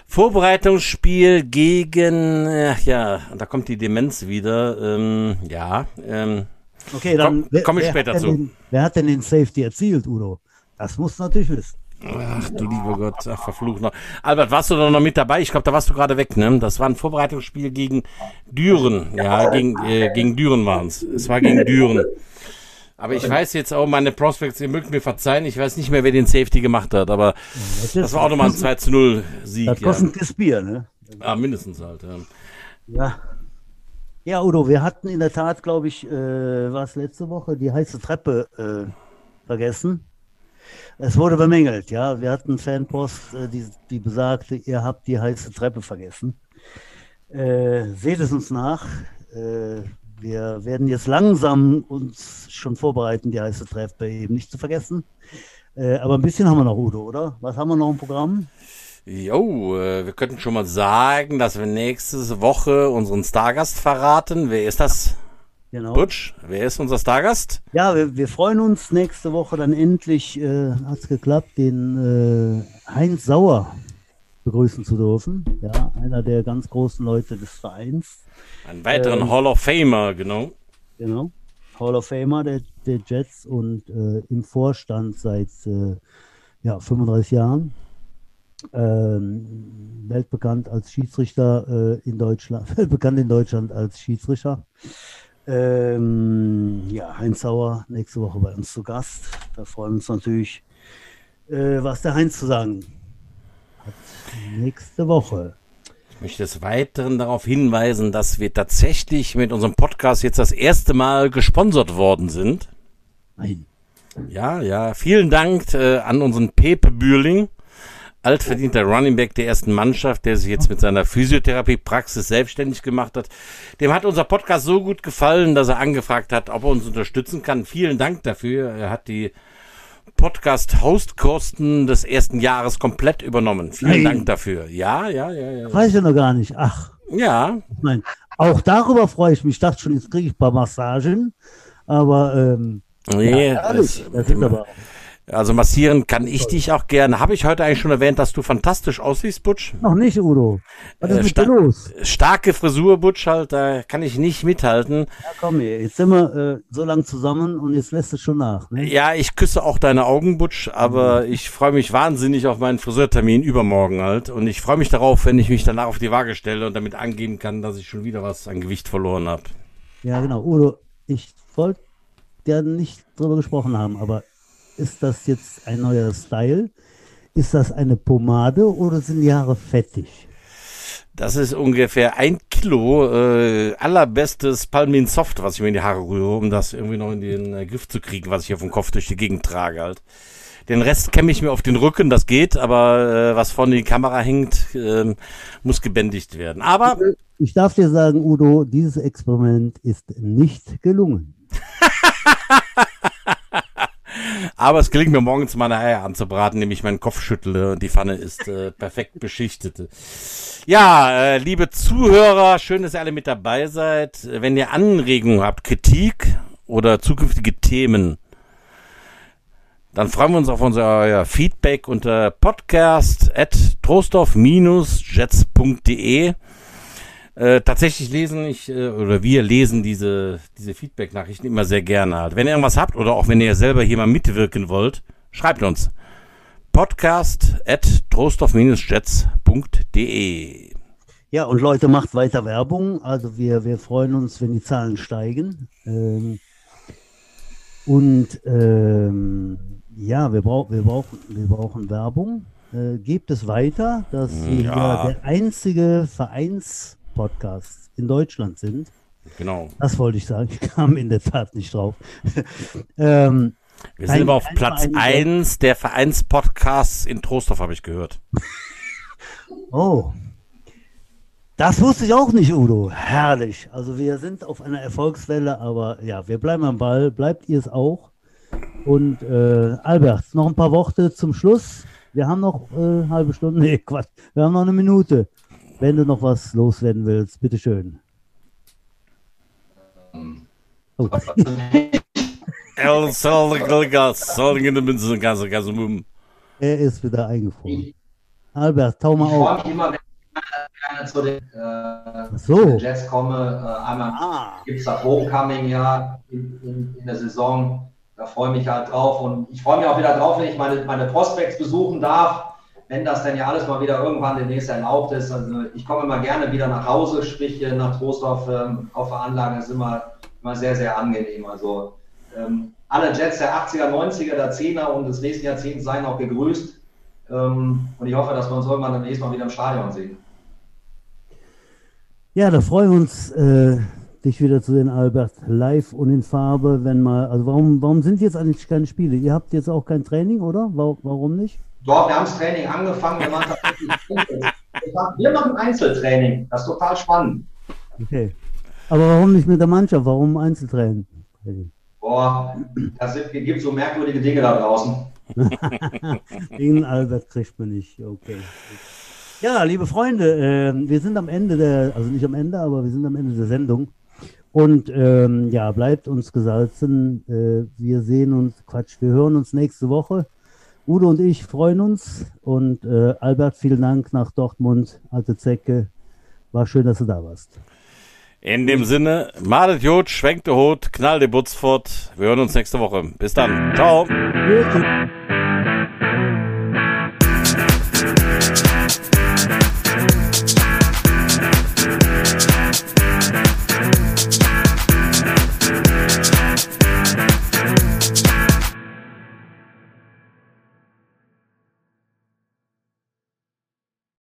Vorbereitungsspiel gegen, äh, ja, da kommt die Demenz wieder. Ähm, ja, ähm, Okay, dann Komm- wer- komm ich später zu. Den, wer hat denn den Safety erzielt, Udo? Das musst du natürlich wissen. Ach du lieber Gott, ach verflucht noch. Albert, warst du doch noch mit dabei? Ich glaube, da warst du gerade weg, ne? Das war ein Vorbereitungsspiel gegen Düren. Ja, gegen, äh, gegen Düren waren es. Es war gegen Düren. Aber ich weiß jetzt auch, meine Prospects, ihr mögt mir verzeihen, ich weiß nicht mehr, wer den Safety gemacht hat, aber Das, das war auch nochmal ein 2 zu 0 Sieg. Das Ja. kostet ein Kiss Bier, ne? Ah, mindestens halt. Ja. Ja. Ja, Udo, wir hatten in der Tat, glaube ich, äh, war es letzte Woche, die heiße Treppe äh, vergessen. Es wurde bemängelt, ja. Wir hatten Fanpost, äh, die, die besagte, ihr habt die heiße Treppe vergessen. Äh, seht es uns nach. Äh, wir werden jetzt langsam uns schon vorbereiten, die heiße Treppe eben nicht zu vergessen. Äh, aber ein bisschen haben wir noch, Udo, oder? Was haben wir noch im Programm? Jo, äh, wir könnten schon mal sagen, dass wir nächste Woche unseren Stargast verraten. Wer ist das? Genau. Butch? Wer ist unser Stargast? Ja, wir, wir freuen uns nächste Woche dann endlich, äh, hat es geklappt, den äh, Heinz Sauer begrüßen zu dürfen. Ja, einer der ganz großen Leute des Vereins. Einen weiteren Ähm. Hall of Famer, genau. Genau. Hall of Famer der, der Jets und äh, im Vorstand seit äh, ja, 35 Jahren. Ähm, weltbekannt als Schiedsrichter äh, in Deutschland, weltbekannt in Deutschland als Schiedsrichter. Ähm, ja, Heinz Sauer nächste Woche bei uns zu Gast. Da freuen wir uns natürlich, äh, was der Heinz zu sagen hat. Nächste Woche. Ich möchte des Weiteren darauf hinweisen, dass wir tatsächlich mit unserem Podcast jetzt das erste Mal gesponsert worden sind. Nein. Ja, ja. Vielen Dank äh, an unseren Pepe Bürling, altverdienter Running Back der ersten Mannschaft, der sich jetzt mit seiner Physiotherapie-Praxis selbstständig gemacht hat. Dem hat unser Podcast so gut gefallen, dass er angefragt hat, ob er uns unterstützen kann. Vielen Dank dafür. Er hat die Podcast-Hostkosten des ersten Jahres komplett übernommen. Vielen Nein. Dank dafür. Ja, ja, ja, ja. Weiß ich noch gar nicht. Ach, Ja, Nein, auch darüber freue ich mich. Ich dachte schon, jetzt kriege ich ein paar Massagen. Aber ähm, nee, ja, ehrlich, es- das sind aber also massieren kann ich dich auch gerne. Habe ich heute eigentlich schon erwähnt, dass du fantastisch aussiehst, Butch? noch nicht, Udo. Was ist Äh, mit sta- los? Starke Frisur, Butch, halt, da kann ich nicht mithalten. Ja, komm jetzt sind wir äh, so lang zusammen und jetzt lässt es schon nach. Ne? Ja, ich küsse auch deine Augen, Butch, aber ich freue mich wahnsinnig auf meinen Friseurtermin übermorgen halt. Und ich freue mich darauf, wenn ich mich danach auf die Waage stelle und damit angeben kann, dass ich schon wieder was an Gewicht verloren habe. Ja, genau. Udo, ich wollte ja nicht drüber gesprochen haben, aber ist das jetzt ein neuer Style? Ist das eine Pomade oder sind die Haare fettig? Das ist ungefähr ein Kilo äh, allerbestes Palmin Soft, was ich mir in die Haare rühre, um das irgendwie noch in den äh, Griff zu kriegen, was ich hier vom Kopf durch die Gegend trage halt. Den Rest kämme ich mir auf den Rücken, das geht, aber äh, was vorne in die Kamera hängt, ähm, muss gebändigt werden. Aber Ich darf dir sagen, Udo, dieses Experiment ist nicht gelungen. Aber es gelingt mir morgens meine Eier anzubraten, indem ich meinen Kopf schüttle und die Pfanne ist äh, perfekt beschichtet. Ja, äh, liebe Zuhörer, schön, dass ihr alle mit dabei seid. Wenn ihr Anregungen habt, Kritik oder zukünftige Themen, Dann freuen wir uns auf unser Feedback unter podcast at trostorf-jets.de. Äh, tatsächlich lesen ich äh, oder wir lesen diese, diese Feedback-Nachrichten immer sehr gerne. Halt. Wenn ihr irgendwas habt oder auch wenn ihr selber hier mal mitwirken wollt, schreibt uns. Podcast at trostorf-jets.de. Ja, und Leute, macht weiter Werbung. Also wir, wir freuen uns, wenn die Zahlen steigen. Ähm, und ähm, ja, wir, brauch, wir, brauchen, wir brauchen Werbung. Äh, gebt es weiter, dass wir Ja. der einzige Vereinspodcast in Deutschland sind. Genau. Das wollte ich sagen. Ich kam in der Tat nicht drauf. ähm, Wir sind aber auf Platz Verein- 1 der Vereinspodcasts in Trostorf, habe ich gehört. Oh. Das wusste ich auch nicht, Udo. Herrlich. Also wir sind auf einer Erfolgswelle, aber ja, wir bleiben am Ball. Bleibt ihr es auch? Und äh, Albert, noch ein paar Worte zum Schluss. Wir haben noch äh, eine halbe Stunde. Nee, Quatsch. Wir haben noch eine Minute. Wenn du noch was loswerden willst, bitteschön. Oh. Er ist wieder eingefroren. Albert, tau Ich mal freue auf. mich immer, wenn ich gerne zu den, äh, so. Jets komme. Äh, einmal Ah, gibt es das Homecoming ja in, in, in der Saison. Da freue ich mich halt drauf. Und ich freue mich auch wieder drauf, wenn ich meine, meine Prospects besuchen darf. Wenn das denn ja alles mal wieder irgendwann demnächst erlaubt ist. Also ich komme immer gerne wieder nach Hause, sprich nach Trostorf ähm, auf der Anlage. Das ist immer, immer sehr, sehr angenehm. Also ähm, alle Jets der 80er, 90er, der 10er und des nächsten Jahrzehnts seien auch gegrüßt. Ähm, und ich hoffe, dass wir uns irgendwann demnächst mal wieder im Stadion sehen. Ja, da freuen wir uns, äh, dich wieder zu sehen, Albert, live und in Farbe, wenn mal, also warum, warum sind jetzt eigentlich keine Spiele? Ihr habt jetzt auch kein Training, oder? Wa- Warum nicht? Doch, wir haben das Training angefangen. Wir, sag, wir machen Einzeltraining. Das ist total spannend. Okay. Aber warum nicht mit der Mannschaft? Warum Einzeltraining? Boah, das gibt so merkwürdige Dinge da draußen. Den Albert kriegt man nicht. Okay. Ja, liebe Freunde, äh, wir sind am Ende der, also nicht am Ende, aber wir sind am Ende der Sendung. Und ähm, ja, bleibt uns gesalzen. Äh, wir sehen uns, Quatsch, wir hören uns nächste Woche. Udo und ich freuen uns. Und äh, Albert, vielen Dank nach Dortmund, alte Zecke. War schön, dass du da warst. In dem Sinne, malet Jod, schwenkt der Hut, knall die Butz fort. Wir hören uns nächste Woche. Bis dann. Ciao.